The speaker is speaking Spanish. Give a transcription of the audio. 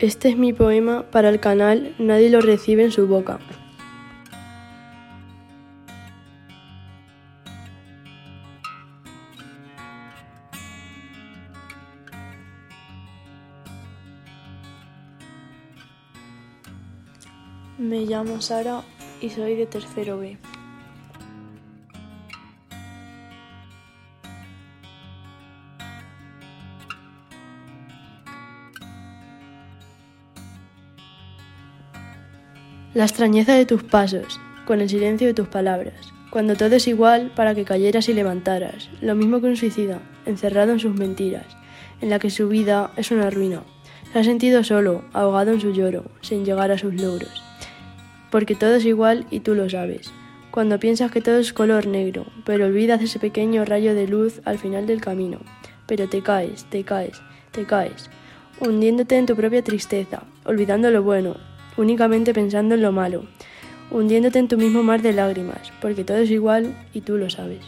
Este es mi poema para el canal Nadie lo recibe en su boca. Me llamo Sara y soy de tercero B. La extrañeza de tus pasos, con el silencio de tus palabras, cuando todo es igual para que cayeras y levantaras, lo mismo que un suicida, encerrado en sus mentiras, en la que su vida es una ruina. Se ha sentido solo, ahogado en su lloro, sin llegar a sus logros. Porque todo es igual y tú lo sabes. Cuando piensas que todo es color negro, pero olvidas ese pequeño rayo de luz al final del camino. Pero te caes, te caes, te caes, hundiéndote en tu propia tristeza, olvidando lo bueno, únicamente pensando en lo malo, hundiéndote en tu mismo mar de lágrimas, porque todo es igual y tú lo sabes.